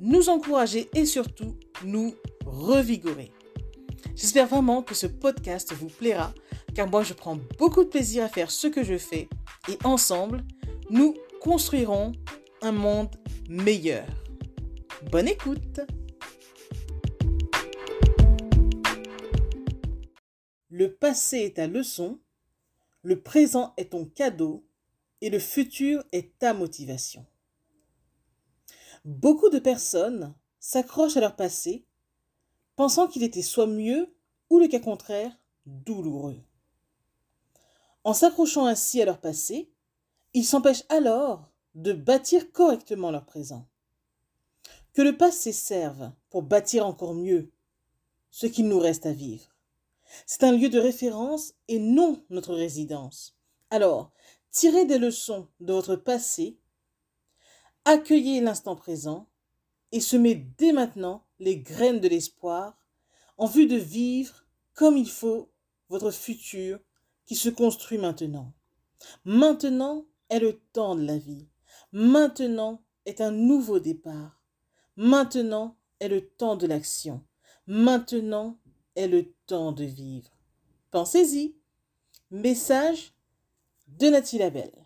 nous encourager et surtout nous revigorer. J'espère vraiment que ce podcast vous plaira car moi je prends beaucoup de plaisir à faire ce que je fais et ensemble, nous construirons un monde meilleur. Bonne écoute Le passé est ta leçon, le présent est ton cadeau et le futur est ta motivation. Beaucoup de personnes s'accrochent à leur passé, pensant qu'il était soit mieux ou le cas contraire, douloureux. En s'accrochant ainsi à leur passé, ils s'empêchent alors de bâtir correctement leur présent. Que le passé serve pour bâtir encore mieux ce qu'il nous reste à vivre. C'est un lieu de référence et non notre résidence. Alors, tirez des leçons de votre passé, accueillez l'instant présent et semez dès maintenant les graines de l'espoir en vue de vivre comme il faut votre futur qui se construit maintenant. Maintenant est le temps de la vie. Maintenant est un nouveau départ. Maintenant est le temps de l'action. Maintenant est le temps de vivre. Pensez-y. Message de Nathalie Labelle.